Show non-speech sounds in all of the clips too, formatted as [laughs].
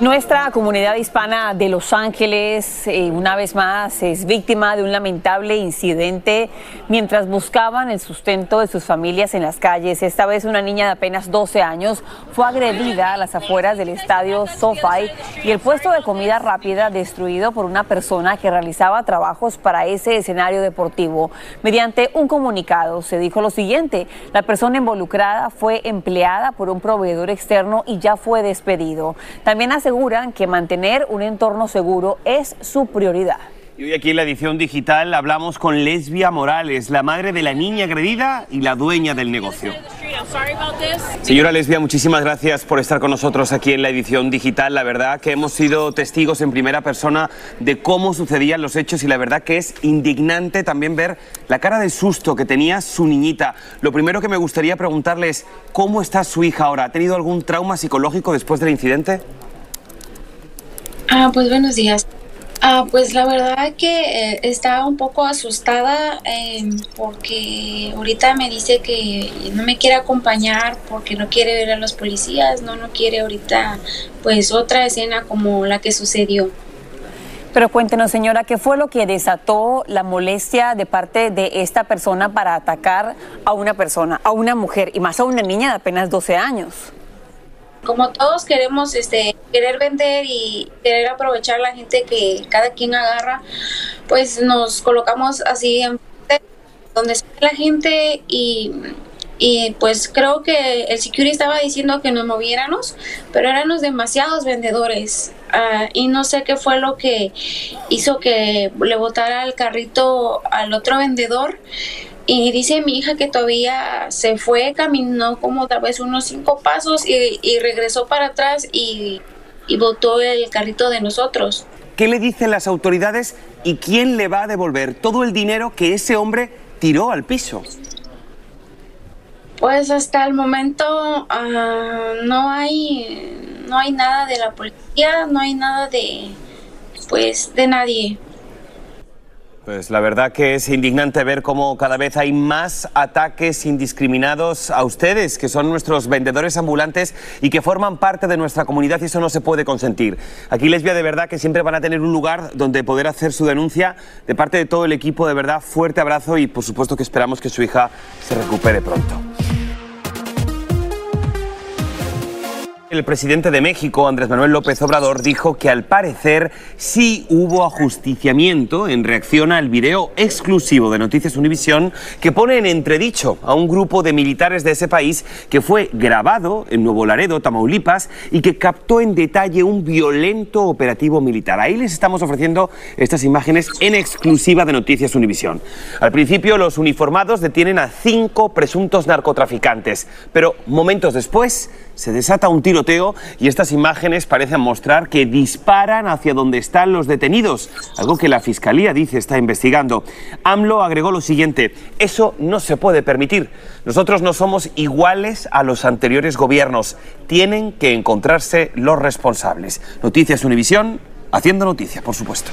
Nuestra comunidad hispana de Los Ángeles, eh, una vez más, es víctima de un lamentable incidente mientras buscaban el sustento de sus familias en las calles. Esta vez una niña de apenas 12 años fue agredida a las afueras del estadio SoFi y el puesto de comida rápida destruido por una persona que realizaba trabajos para ese escenario deportivo. Mediante un comunicado se dijo lo siguiente, la persona involucrada fue empleada por un proveedor externo y ya fue despedido. También hace aseguran que mantener un entorno seguro es su prioridad. Y hoy aquí en la edición digital hablamos con Lesbia Morales, la madre de la niña agredida y la dueña del negocio. Señora Lesbia, muchísimas gracias por estar con nosotros aquí en la edición digital. La verdad que hemos sido testigos en primera persona de cómo sucedían los hechos y la verdad que es indignante también ver la cara de susto que tenía su niñita. Lo primero que me gustaría preguntarle es, ¿cómo está su hija ahora? ¿Ha tenido algún trauma psicológico después del incidente? Ah, pues buenos días. Ah, pues la verdad que eh, estaba un poco asustada em, porque ahorita me dice que no me quiere acompañar porque no quiere ver a los policías, no, no quiere ahorita pues otra escena como la que sucedió. Pero cuéntenos, señora, ¿qué fue lo que desató la molestia de parte de esta persona para atacar a una persona, a una mujer y más a una niña de apenas 12 años? Como todos queremos este querer vender y querer aprovechar la gente que cada quien agarra, pues nos colocamos así en donde está la gente y, y pues creo que el security estaba diciendo que nos moviéramos, pero éramos demasiados vendedores. Ah, y no sé qué fue lo que hizo que le botara el carrito al otro vendedor y dice mi hija que todavía se fue, caminó como tal vez unos cinco pasos y, regresó para atrás y, y botó el carrito de nosotros. ¿Qué le dicen las autoridades y quién le va a devolver todo el dinero que ese hombre tiró al piso? Pues hasta el momento ah, no hay no hay nada de la policía, no hay nada de pues de nadie. Pues la verdad que es indignante ver cómo cada vez hay más ataques indiscriminados a ustedes, que son nuestros vendedores ambulantes y que forman parte de nuestra comunidad y eso no se puede consentir. Aquí les veo de verdad que siempre van a tener un lugar donde poder hacer su denuncia de parte de todo el equipo. De verdad, fuerte abrazo y por supuesto que esperamos que su hija se recupere pronto. El presidente de México, Andrés Manuel López Obrador, dijo que al parecer sí hubo ajusticiamiento en reacción al video exclusivo de Noticias Univisión que pone en entredicho a un grupo de militares de ese país que fue grabado en Nuevo Laredo, Tamaulipas, y que captó en detalle un violento operativo militar. Ahí les estamos ofreciendo estas imágenes en exclusiva de Noticias Univisión. Al principio, los uniformados detienen a cinco presuntos narcotraficantes, pero momentos después se desata un tiroteo y estas imágenes parecen mostrar que disparan hacia donde están los detenidos, algo que la Fiscalía dice está investigando. AMLO agregó lo siguiente, eso no se puede permitir. Nosotros no somos iguales a los anteriores gobiernos. Tienen que encontrarse los responsables. Noticias Univisión, haciendo noticia, por supuesto.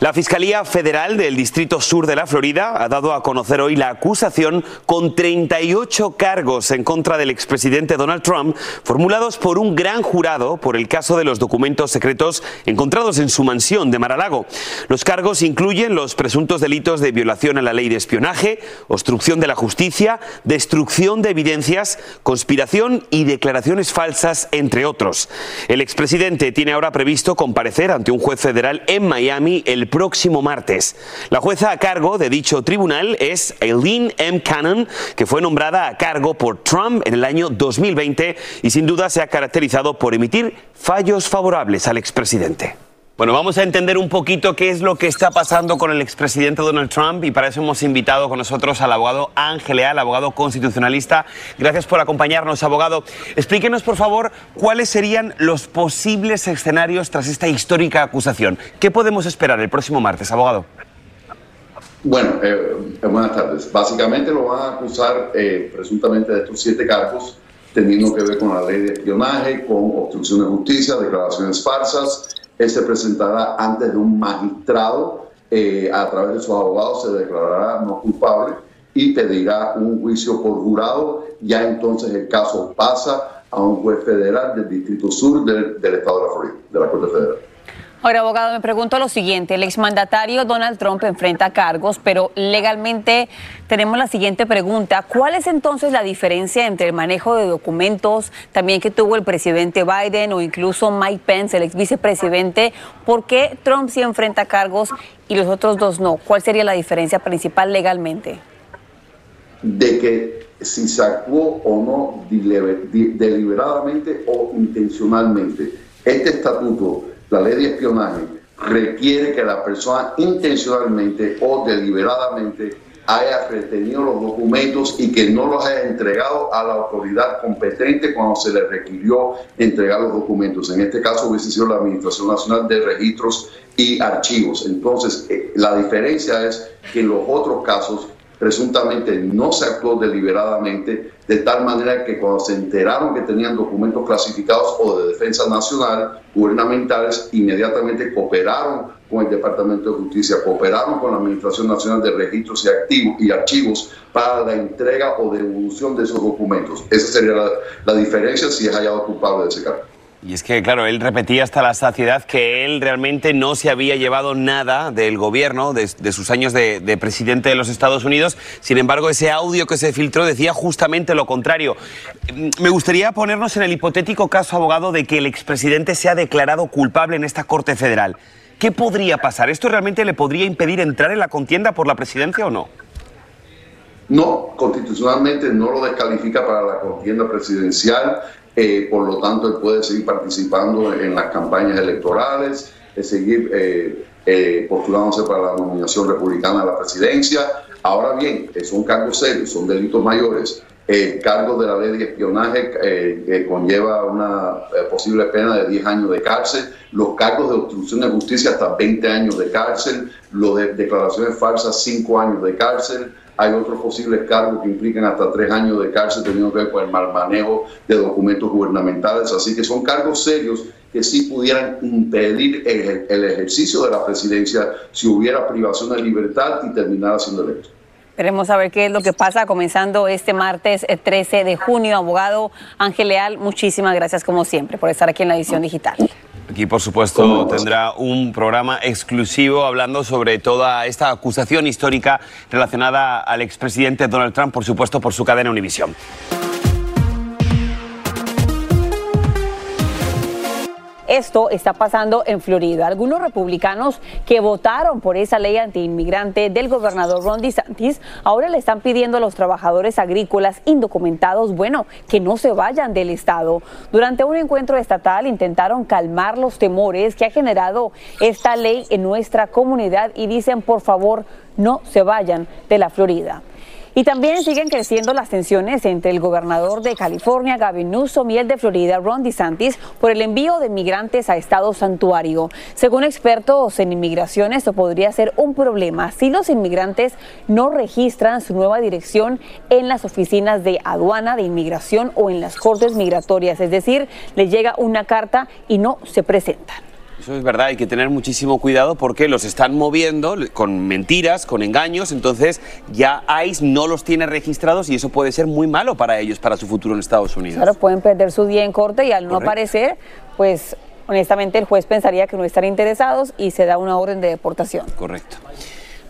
La Fiscalía Federal del Distrito Sur de la Florida ha dado a conocer hoy la acusación con 38 cargos en contra del expresidente Donald Trump, formulados por un gran jurado por el caso de los documentos secretos encontrados en su mansión de Mar-a-Lago. Los cargos incluyen los presuntos delitos de violación a la ley de espionaje, obstrucción de la justicia, destrucción de evidencias, conspiración y declaraciones falsas, entre otros. El expresidente tiene ahora previsto comparecer ante un juez federal en Miami el próximo martes. La jueza a cargo de dicho tribunal es Eileen M. Cannon, que fue nombrada a cargo por Trump en el año 2020 y sin duda se ha caracterizado por emitir fallos favorables al expresidente. Bueno, vamos a entender un poquito qué es lo que está pasando con el expresidente Donald Trump y para eso hemos invitado con nosotros al abogado Ángel Leal, abogado constitucionalista. Gracias por acompañarnos, abogado. Explíquenos, por favor, cuáles serían los posibles escenarios tras esta histórica acusación. ¿Qué podemos esperar el próximo martes, abogado? Bueno, eh, buenas tardes. Básicamente lo van a acusar eh, presuntamente de estos siete cargos teniendo que ver con la ley de espionaje, con obstrucción de justicia, declaraciones falsas, él se presentará antes de un magistrado, eh, a través de sus abogados se declarará no culpable y pedirá un juicio por jurado. Ya entonces el caso pasa a un juez federal del Distrito Sur del, del Estado de la Florida, de la Corte Federal. Ahora, abogado, me pregunto lo siguiente. El exmandatario Donald Trump enfrenta cargos, pero legalmente tenemos la siguiente pregunta. ¿Cuál es entonces la diferencia entre el manejo de documentos también que tuvo el presidente Biden o incluso Mike Pence, el ex vicepresidente? ¿Por qué Trump sí enfrenta cargos y los otros dos no? ¿Cuál sería la diferencia principal legalmente? De que si se actuó o no deliberadamente o intencionalmente. Este estatuto la ley de espionaje requiere que la persona intencionalmente o deliberadamente haya retenido los documentos y que no los haya entregado a la autoridad competente cuando se le requirió entregar los documentos. En este caso hubiese sido la Administración Nacional de Registros y Archivos. Entonces, eh, la diferencia es que en los otros casos presuntamente no se actuó deliberadamente, de tal manera que cuando se enteraron que tenían documentos clasificados o de defensa nacional, gubernamentales, inmediatamente cooperaron con el Departamento de Justicia, cooperaron con la Administración Nacional de Registros y, Archivos para la entrega o devolución de esos documentos. Esa sería la, la diferencia si es hallado culpable de ese caso. Y es que, claro, él repetía hasta la saciedad que él realmente no se había llevado nada del gobierno, de, sus años de, de, presidente de los Estados Unidos. Sin embargo, ese audio que se filtró decía justamente lo contrario. Me gustaría ponernos en el hipotético caso, abogado, de que el expresidente sea declarado culpable en esta Corte Federal. ¿Qué podría pasar? ¿Esto realmente le podría impedir entrar en la contienda por la presidencia o no? No, constitucionalmente no lo descalifica para la contienda presidencial. Eh, por lo tanto, él puede seguir participando en las campañas electorales, seguir eh, eh, postulándose para la nominación republicana a la presidencia. Ahora bien, son cargos serios, son delitos mayores. El cargo de la ley de espionaje conlleva una posible pena de 10 años de cárcel, los cargos de obstrucción de justicia hasta 20 años de cárcel, los de declaraciones falsas 5 años de cárcel, hay otros posibles cargos que implican hasta tres años de cárcel teniendo que ver con el mal manejo de documentos gubernamentales. Así que son cargos serios que sí pudieran impedir el, ejercicio de la presidencia si hubiera privación de libertad y terminara siendo electo. Queremos saber qué es lo que pasa comenzando este martes 13 eh, de junio. Abogado Ángel Leal, muchísimas gracias como siempre por estar aquí en la edición digital. Aquí, por supuesto, tendrá un programa exclusivo hablando sobre toda esta acusación histórica relacionada al expresidente Donald Trump, por supuesto, por su cadena Univision. Esto está pasando en Florida. Algunos republicanos que votaron por esa ley antiinmigrante del gobernador Ron DeSantis ahora le están pidiendo a los trabajadores agrícolas indocumentados, bueno, que no se vayan del estado. Durante un encuentro estatal intentaron calmar los temores que ha generado esta ley en nuestra comunidad y dicen, por favor, no se vayan de la Florida. Y también siguen creciendo las tensiones entre el gobernador de California, Gavin Newsom, y el de Florida, Ron DeSantis, por el envío de migrantes a Estado Santuario. Según expertos en inmigración, esto podría ser un problema si los inmigrantes no registran su nueva dirección en las oficinas de aduana, de inmigración o en las cortes migratorias. Es decir, les llega una carta y no se presentan. Eso es verdad, hay que tener muchísimo cuidado porque los están moviendo con mentiras, con engaños, entonces ya ICE no los tiene registrados y eso puede ser muy malo para ellos, para su futuro en Estados Unidos. Claro, pueden perder su día en corte y al no aparecer, pues honestamente el juez pensaría que no están interesados y se da una orden de deportación. Correcto.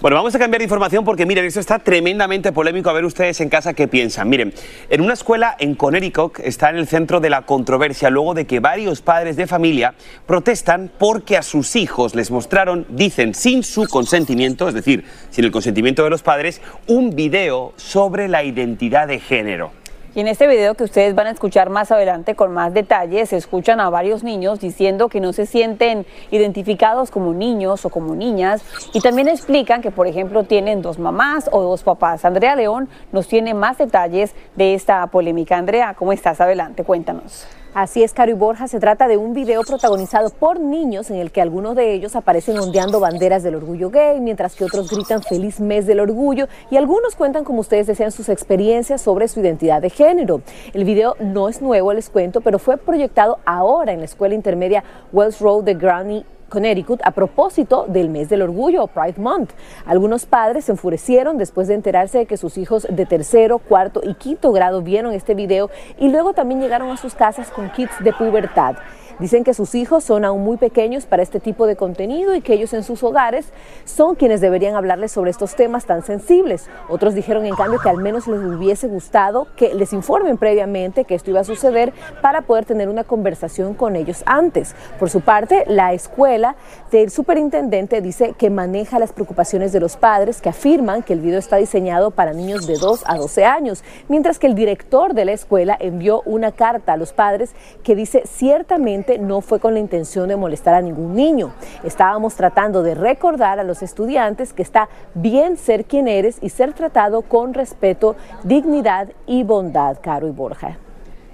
Bueno, vamos a cambiar de información porque miren, esto está tremendamente polémico. A ver ustedes en casa qué piensan. Miren, en una escuela en Connecticut está en el centro de la controversia luego de que varios padres de familia protestan porque a sus hijos les mostraron, dicen sin su consentimiento, es decir, sin el consentimiento de los padres, un video sobre la identidad de género. Y en este video que ustedes van a escuchar más adelante con más detalles, se escuchan a varios niños diciendo que no se sienten identificados como niños o como niñas y también explican que, por ejemplo, tienen dos mamás o dos papás. Andrea León nos tiene más detalles de esta polémica. Andrea, ¿cómo estás? Adelante, cuéntanos. Así es, Caro y Borja, se trata de un video protagonizado por niños en el que algunos de ellos aparecen ondeando banderas del orgullo gay, mientras que otros gritan feliz mes del orgullo y algunos cuentan, como ustedes desean, sus experiencias sobre su identidad de género. El video no es nuevo, les cuento, pero fue proyectado ahora en la escuela intermedia Wells Road de Granny Connecticut a propósito del mes del orgullo, Pride Month. Algunos padres se enfurecieron después de enterarse de que sus hijos de tercero, cuarto y quinto grado vieron este video y luego también llegaron a sus casas con kits de pubertad. Dicen que sus hijos son aún muy pequeños para este tipo de contenido y que ellos en sus hogares son quienes deberían hablarles sobre estos temas tan sensibles. Otros dijeron en cambio que al menos les hubiese gustado que les informen previamente que esto iba a suceder para poder tener una conversación con ellos antes. Por su parte, la escuela del superintendente dice que maneja las preocupaciones de los padres que afirman que el video está diseñado para niños de 2 a 12 años, mientras que el director de la escuela envió una carta a los padres que dice ciertamente no fue con la intención de molestar a ningún niño. Estábamos tratando de recordar a los estudiantes que está bien ser quien eres y ser tratado con respeto, dignidad y bondad, Caro y Borja.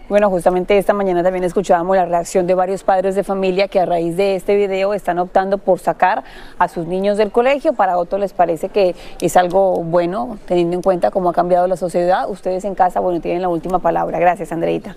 Bueno, justamente esta mañana también escuchábamos la reacción de varios padres de familia que a raíz de este video están optando por sacar a sus niños del colegio. Para otros les parece que es algo bueno, teniendo en cuenta cómo ha cambiado la sociedad. Ustedes en casa, bueno, tienen la última palabra. Gracias, Andreita.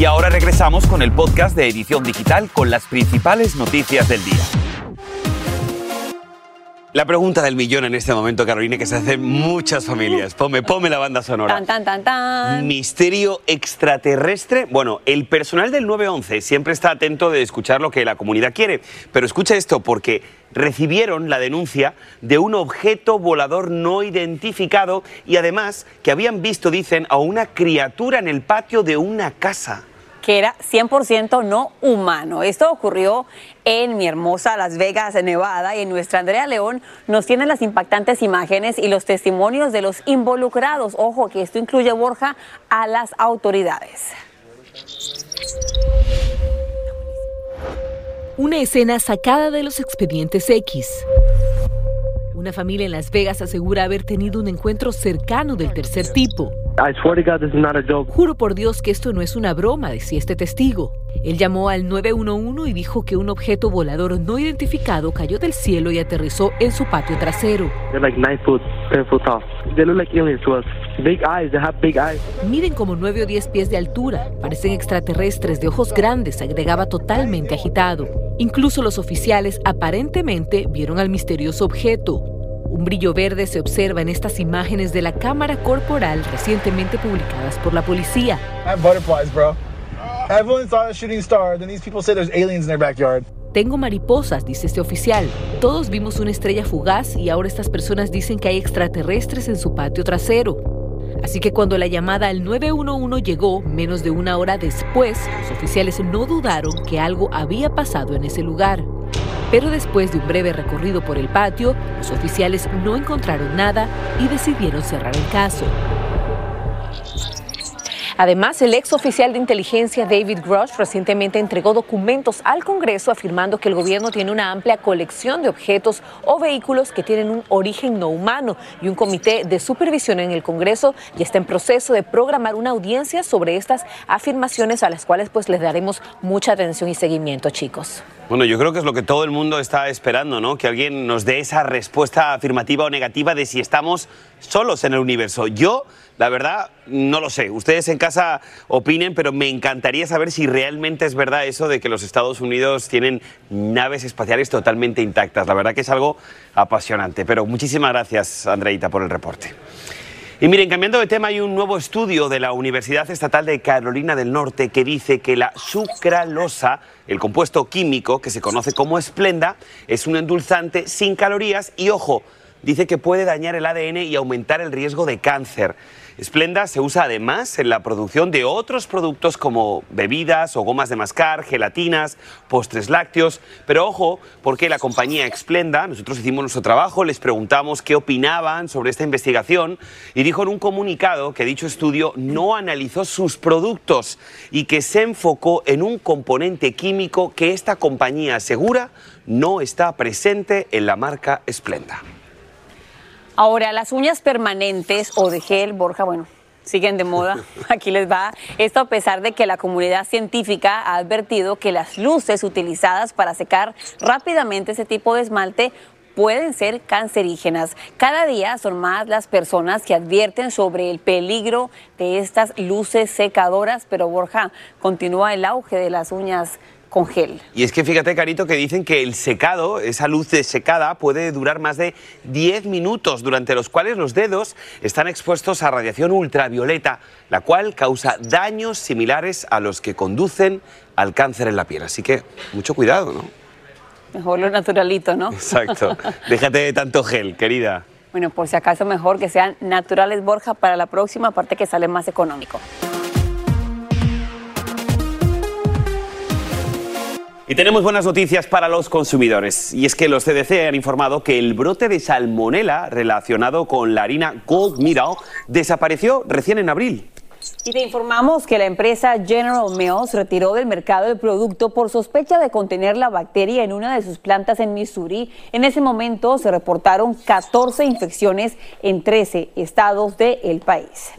Y ahora regresamos con el podcast de Edición Digital con las principales noticias del día. La pregunta del millón en este momento, Carolina, que se hace muchas familias. Ponme, ponme la banda sonora. Tan, tan, tan, tan. Misterio extraterrestre. Bueno, el personal del 911 siempre está atento de escuchar lo que la comunidad quiere. Pero escucha esto, porque recibieron la denuncia de un objeto volador no identificado y además que habían visto, dicen, a una criatura en el patio de una casa que era 100% no humano. Esto ocurrió en mi hermosa Las Vegas, Nevada, y nuestra Andrea León nos tiene las impactantes imágenes y los testimonios de los involucrados. Ojo, que esto incluye, Borja, a las autoridades. Una escena sacada de los expedientes X. Una familia en Las Vegas asegura haber tenido un encuentro cercano del tercer tipo. Juro por Dios que esto no es una broma, decía este testigo. Él llamó al 911 y dijo que un objeto volador no identificado cayó del cielo y aterrizó en su patio trasero. Miden como 9 o 10 pies de altura, parecen extraterrestres de ojos grandes, agregaba totalmente agitado. Incluso los oficiales aparentemente vieron al misterioso objeto. Un brillo verde se observa en estas imágenes de la cámara corporal recientemente publicadas por la policía. Tengo mariposas, dice este oficial. Todos vimos una estrella fugaz y ahora estas personas dicen que hay extraterrestres en su patio trasero. Así que cuando la llamada al 911 llegó, menos de una hora después, los oficiales no dudaron que algo había pasado en ese lugar. Pero después de un breve recorrido por el patio, los oficiales no encontraron nada y decidieron cerrar el caso. Además, el ex oficial de inteligencia David Grush recientemente entregó documentos al Congreso afirmando que el gobierno tiene una amplia colección de objetos o vehículos que tienen un origen no humano y un comité de supervisión en el Congreso ya está en proceso de programar una audiencia sobre estas afirmaciones a las cuales pues les daremos mucha atención y seguimiento, chicos. Bueno, yo creo que es lo que todo el mundo está esperando, ¿no? Que alguien nos dé esa respuesta afirmativa o negativa de si estamos solos en el universo. Yo la verdad, no lo sé. Ustedes en casa opinen, pero me encantaría saber si realmente es verdad eso de que los Estados Unidos tienen naves espaciales totalmente intactas. La verdad que es algo apasionante. Pero muchísimas gracias, Andreita, por el reporte. Y miren, cambiando de tema, hay un nuevo estudio de la Universidad Estatal de Carolina del Norte que dice que la sucralosa, el compuesto químico que se conoce como esplenda, es un endulzante sin calorías y, ojo, dice que puede dañar el ADN y aumentar el riesgo de cáncer. Splenda se usa además en la producción de otros productos como bebidas o gomas de mascar, gelatinas, postres lácteos. Pero ojo, porque la compañía Explenda, nosotros hicimos nuestro trabajo, les preguntamos qué opinaban sobre esta investigación y dijo en un comunicado que dicho estudio no analizó sus productos y que se enfocó en un componente químico que esta compañía asegura no está presente en la marca Splenda. Ahora, las uñas permanentes o de gel, Borja, bueno, siguen de moda. [laughs] Aquí les va. Esto a pesar de que la comunidad científica ha advertido que las luces utilizadas para secar rápidamente ese tipo de esmalte pueden ser cancerígenas. Cada día son más las personas que advierten sobre el peligro de estas luces secadoras, pero Borja, continúa el auge de las uñas con gel. Y es que fíjate, Carito, que dicen que el secado, esa luz de secada, puede durar más de 10 minutos, durante los cuales los dedos están expuestos a radiación ultravioleta, la cual causa daños similares a los que conducen al cáncer en la piel. Así que mucho cuidado, ¿no? Mejor lo naturalito, ¿no? Exacto. [laughs] Déjate de tanto gel, querida. Bueno, por si acaso mejor que sean naturales, Borja, para la próxima, aparte que sale más económico. Y tenemos buenas noticias para los consumidores. Y es que los CDC han informado que el brote de salmonela relacionado con la harina Gold Middle desapareció recién en abril. Y te informamos que la empresa General Mills retiró del mercado el producto por sospecha de contener la bacteria en una de sus plantas en Missouri. En ese momento se reportaron 14 infecciones en 13 estados del país.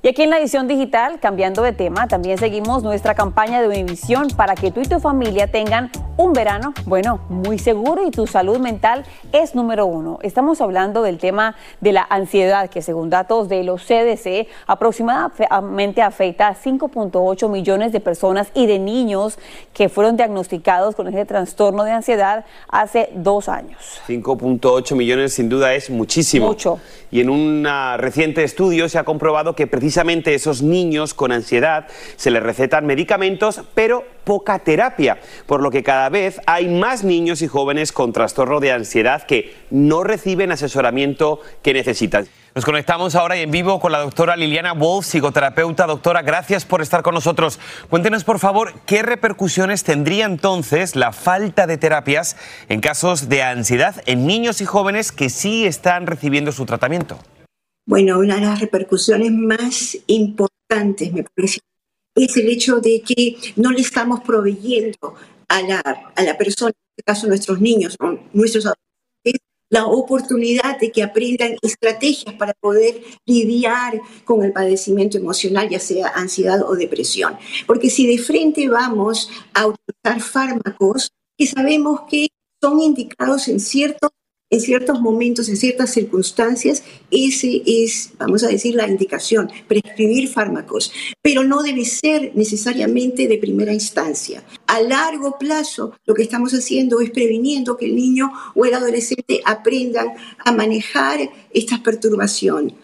Y aquí en la edición digital, cambiando de tema, también seguimos nuestra campaña de Univisión para que tú y tu familia tengan un verano, bueno, muy seguro y tu salud mental es número uno. Estamos hablando del tema de la ansiedad, que según datos de los CDC, aproximadamente afecta a 5.8 millones de personas y de niños que fueron diagnosticados con ese trastorno de ansiedad hace dos años. 5.8 millones sin duda es muchísimo. Mucho. Y en un reciente estudio se ha comprobado que precisamente precisamente esos niños con ansiedad se les recetan medicamentos, pero poca terapia, por lo que cada vez hay más niños y jóvenes con trastorno de ansiedad que no reciben asesoramiento que necesitan. Nos conectamos ahora en vivo con la doctora Liliana Wolf, psicoterapeuta. Doctora, gracias por estar con nosotros. Cuéntenos, por favor, qué repercusiones tendría entonces la falta de terapias en casos de ansiedad en niños y jóvenes que sí están recibiendo su tratamiento. Bueno, una de las repercusiones más importantes, me parece, es el hecho de que no le estamos proveyendo a la, a la persona, en este caso nuestros niños o nuestros adolescentes, la oportunidad de que aprendan estrategias para poder lidiar con el padecimiento emocional, ya sea ansiedad o depresión. Porque si de frente vamos a utilizar fármacos que sabemos que son indicados en ciertos en ciertos momentos, en ciertas circunstancias, ese es, vamos a decir, la indicación, prescribir fármacos, pero no debe ser necesariamente de primera instancia. A largo plazo, lo que estamos haciendo es previniendo que el niño o el adolescente aprendan a manejar estas perturbaciones.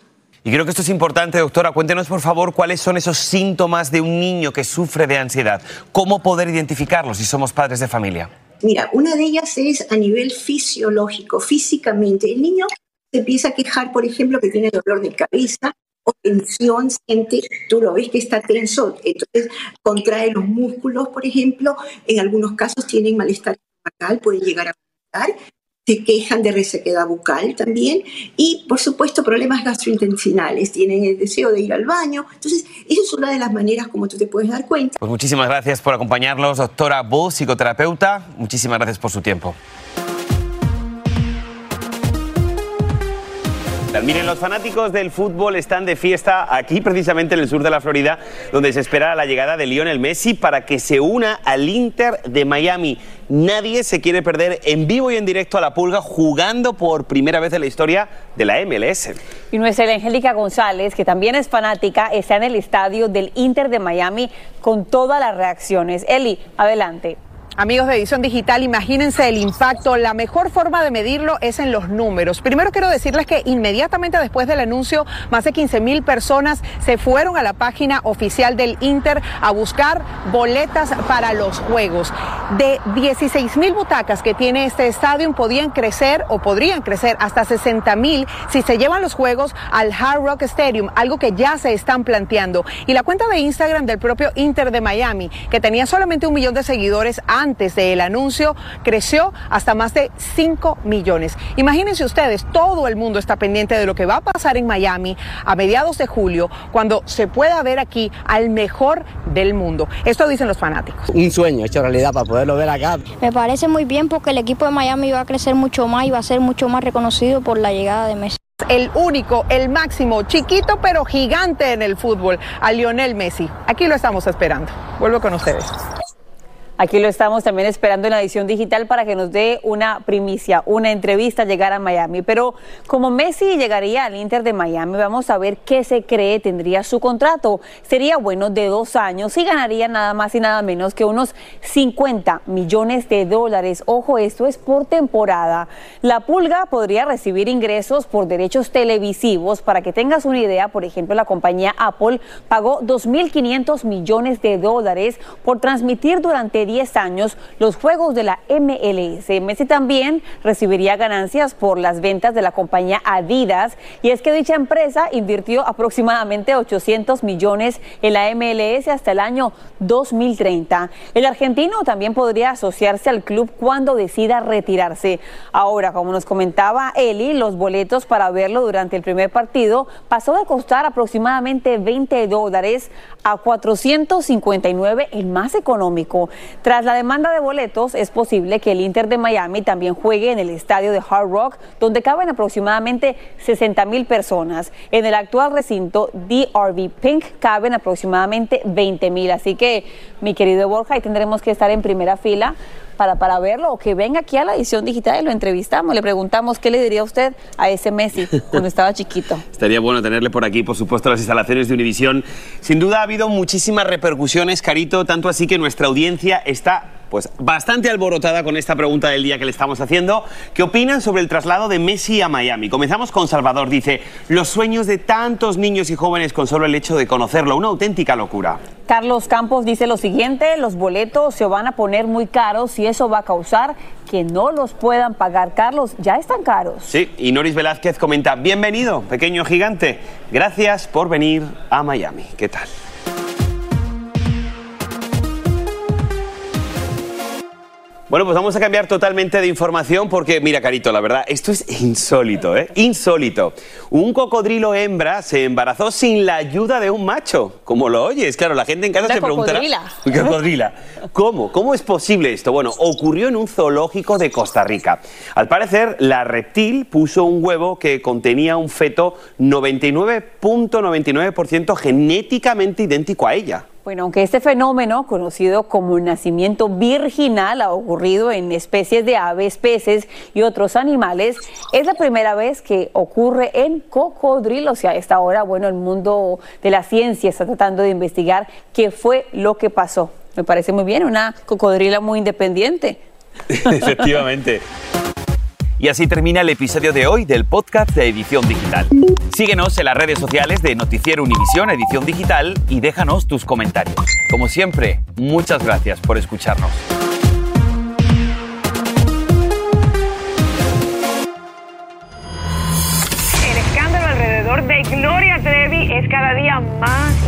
Y creo que esto es importante, doctora. Cuéntenos, por favor, cuáles son esos síntomas de un niño que sufre de ansiedad. ¿Cómo poder identificarlos si somos padres de familia? Mira, una de ellas es a nivel fisiológico, físicamente. El niño se empieza a quejar, por ejemplo, que tiene dolor de cabeza o tensión, siente, tú lo ves que está tenso, entonces contrae los músculos, por ejemplo, en algunos casos tienen malestar estomacal puede llegar a se quejan de resequedad bucal también y, por supuesto, problemas gastrointestinales. Tienen el deseo de ir al baño. Entonces, esa es una de las maneras como tú te puedes dar cuenta. Pues muchísimas gracias por acompañarnos, doctora Bull, psicoterapeuta. Muchísimas gracias por su tiempo. Miren, los fanáticos del fútbol están de fiesta aquí, precisamente en el sur de la Florida, donde se espera la llegada de Lionel Messi para que se una al Inter de Miami. Nadie se quiere perder en vivo y en directo a la pulga jugando por primera vez en la historia de la MLS. Y nuestra Angélica González, que también es fanática, está en el estadio del Inter de Miami con todas las reacciones. Eli, adelante. Amigos de Edición Digital, imagínense el impacto. La mejor forma de medirlo es en los números. Primero quiero decirles que inmediatamente después del anuncio, más de 15 mil personas se fueron a la página oficial del Inter a buscar boletas para los juegos. De 16 mil butacas que tiene este estadio, podían crecer o podrían crecer hasta 60 mil si se llevan los juegos al Hard Rock Stadium, algo que ya se están planteando. Y la cuenta de Instagram del propio Inter de Miami, que tenía solamente un millón de seguidores, del anuncio creció hasta más de 5 millones. Imagínense ustedes, todo el mundo está pendiente de lo que va a pasar en Miami a mediados de julio, cuando se pueda ver aquí al mejor del mundo. Esto dicen los fanáticos. Un sueño hecho realidad para poderlo ver acá. Me parece muy bien porque el equipo de Miami va a crecer mucho más y va a ser mucho más reconocido por la llegada de Messi el único, el máximo, chiquito pero gigante en el fútbol, a Lionel Messi. Aquí lo estamos esperando. Vuelvo con ustedes. Aquí lo estamos también esperando en la edición digital para que nos dé una primicia, una entrevista, llegar a Miami. Pero como Messi llegaría al Inter de Miami, vamos a ver qué se cree tendría su contrato. Sería bueno de dos años y ganaría nada más y nada menos que unos 50 millones de dólares. Ojo, esto es por temporada. La Pulga podría recibir ingresos por derechos televisivos. Para que tengas una idea, por ejemplo, la compañía Apple pagó 2.500 millones de dólares por transmitir durante 10 años los juegos de la MLS. Messi también recibiría ganancias por las ventas de la compañía Adidas y es que dicha empresa invirtió aproximadamente 800 millones en la MLS hasta el año 2030. El argentino también podría asociarse al club cuando decida retirarse. Ahora, como nos comentaba Eli, los boletos para verlo durante el primer partido pasó de costar aproximadamente 20 dólares a 459 el más económico. Tras la demanda de boletos, es posible que el Inter de Miami también juegue en el estadio de Hard Rock, donde caben aproximadamente 60 mil personas. En el actual recinto DRV Pink caben aproximadamente 20 mil. Así que, mi querido Borja, ahí tendremos que estar en primera fila para, para verlo o que venga aquí a la edición digital y lo entrevistamos. Le preguntamos qué le diría usted a ese Messi cuando estaba chiquito. [laughs] Estaría bueno tenerle por aquí, por supuesto, las instalaciones de Univisión. Sin duda ha habido muchísimas repercusiones, Carito, tanto así que nuestra audiencia está pues bastante alborotada con esta pregunta del día que le estamos haciendo. ¿Qué opinan sobre el traslado de Messi a Miami? Comenzamos con Salvador. Dice, los sueños de tantos niños y jóvenes con solo el hecho de conocerlo, una auténtica locura. Carlos Campos dice lo siguiente, los boletos se van a poner muy caros y eso va a causar que no los puedan pagar. Carlos, ya están caros. Sí, y Noris Velázquez comenta, bienvenido, pequeño gigante, gracias por venir a Miami. ¿Qué tal? Bueno, pues vamos a cambiar totalmente de información porque, mira, Carito, la verdad, esto es insólito, ¿eh? Insólito. Un cocodrilo hembra se embarazó sin la ayuda de un macho. Como lo oyes, claro, la gente en casa se preguntará. [laughs] Cocodrila. ¿Cómo? ¿Cómo es posible esto? Bueno, ocurrió en un zoológico de Costa Rica. Al parecer, la reptil puso un huevo que contenía un feto 99.99% genéticamente idéntico a ella. Bueno, aunque este fenómeno, conocido como nacimiento virginal, ha ocurrido en especies de aves, peces y otros animales, es la primera vez que ocurre en cocodrilos. Y a esta hora, bueno, el mundo de la ciencia está tratando de investigar qué fue lo que pasó. Me parece muy bien, una cocodrila muy independiente. [laughs] Efectivamente. Y así termina el episodio de hoy del podcast de Edición Digital. Síguenos en las redes sociales de Noticiero Univisión Edición Digital y déjanos tus comentarios. Como siempre, muchas gracias por escucharnos. El escándalo alrededor de Gloria Trevi es cada día más